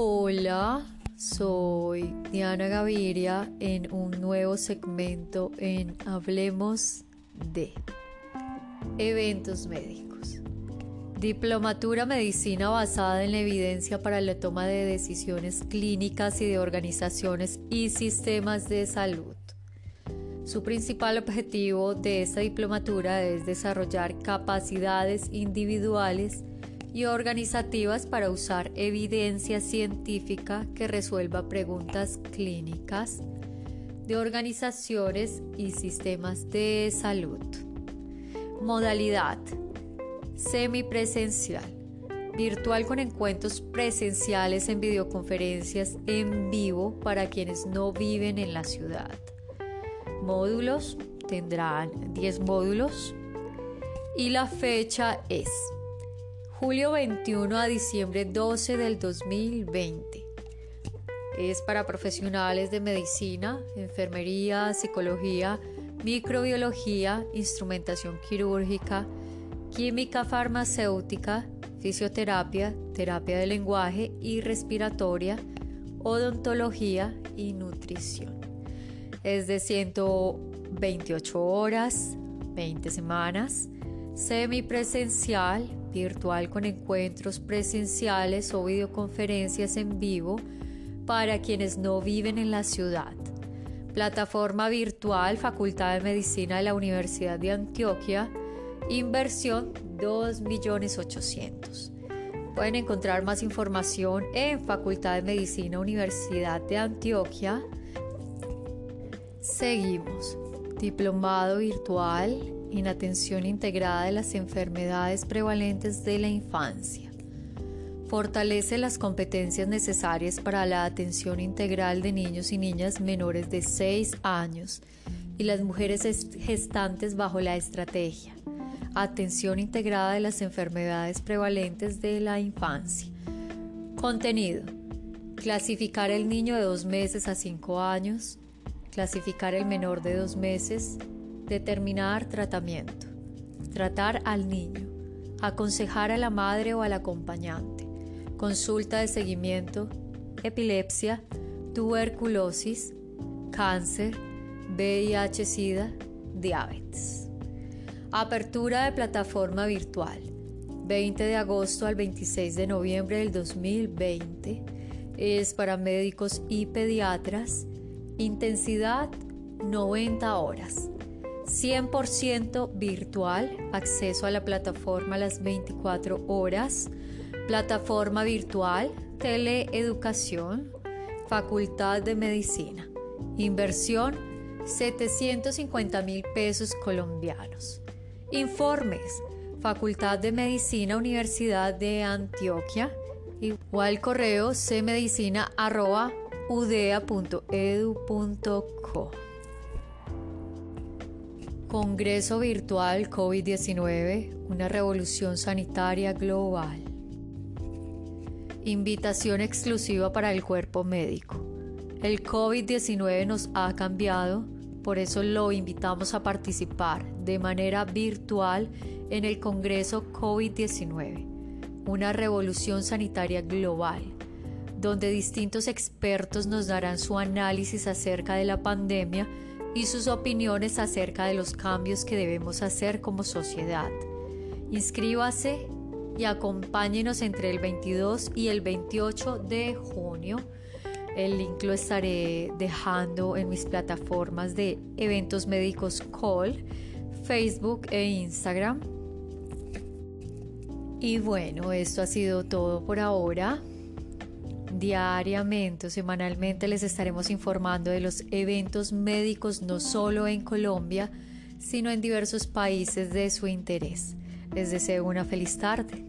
Hola, soy Diana Gaviria en un nuevo segmento en Hablemos de Eventos Médicos. Diplomatura Medicina basada en la evidencia para la toma de decisiones clínicas y de organizaciones y sistemas de salud. Su principal objetivo de esta diplomatura es desarrollar capacidades individuales y organizativas para usar evidencia científica que resuelva preguntas clínicas de organizaciones y sistemas de salud. Modalidad semipresencial, virtual con encuentros presenciales en videoconferencias en vivo para quienes no viven en la ciudad. Módulos tendrán 10 módulos y la fecha es julio 21 a diciembre 12 del 2020. Es para profesionales de medicina, enfermería, psicología, microbiología, instrumentación quirúrgica, química farmacéutica, fisioterapia, terapia de lenguaje y respiratoria, odontología y nutrición. Es de 128 horas, 20 semanas, semipresencial, virtual con encuentros presenciales o videoconferencias en vivo para quienes no viven en la ciudad. Plataforma virtual Facultad de Medicina de la Universidad de Antioquia. Inversión 2.800.000. Pueden encontrar más información en Facultad de Medicina Universidad de Antioquia. Seguimos. Diplomado virtual en atención integrada de las enfermedades prevalentes de la infancia. Fortalece las competencias necesarias para la atención integral de niños y niñas menores de 6 años y las mujeres gestantes bajo la estrategia. Atención integrada de las enfermedades prevalentes de la infancia. Contenido. Clasificar el niño de 2 meses a 5 años. Clasificar el menor de 2 meses Determinar tratamiento. Tratar al niño. Aconsejar a la madre o al acompañante. Consulta de seguimiento. Epilepsia. Tuberculosis. Cáncer. VIH-Sida. Diabetes. Apertura de plataforma virtual. 20 de agosto al 26 de noviembre del 2020. Es para médicos y pediatras. Intensidad 90 horas. 100% virtual, acceso a la plataforma a las 24 horas, plataforma virtual, teleeducación, facultad de medicina, inversión 750 mil pesos colombianos. Informes, Facultad de Medicina, Universidad de Antioquia, igual correo cmedicina.udea.edu.co. Congreso Virtual COVID-19, una revolución sanitaria global. Invitación exclusiva para el cuerpo médico. El COVID-19 nos ha cambiado, por eso lo invitamos a participar de manera virtual en el Congreso COVID-19, una revolución sanitaria global, donde distintos expertos nos darán su análisis acerca de la pandemia y sus opiniones acerca de los cambios que debemos hacer como sociedad. Inscríbase y acompáñenos entre el 22 y el 28 de junio. El link lo estaré dejando en mis plataformas de eventos médicos Call, Facebook e Instagram. Y bueno, esto ha sido todo por ahora. Diariamente o semanalmente les estaremos informando de los eventos médicos no solo en Colombia, sino en diversos países de su interés. Les deseo una feliz tarde.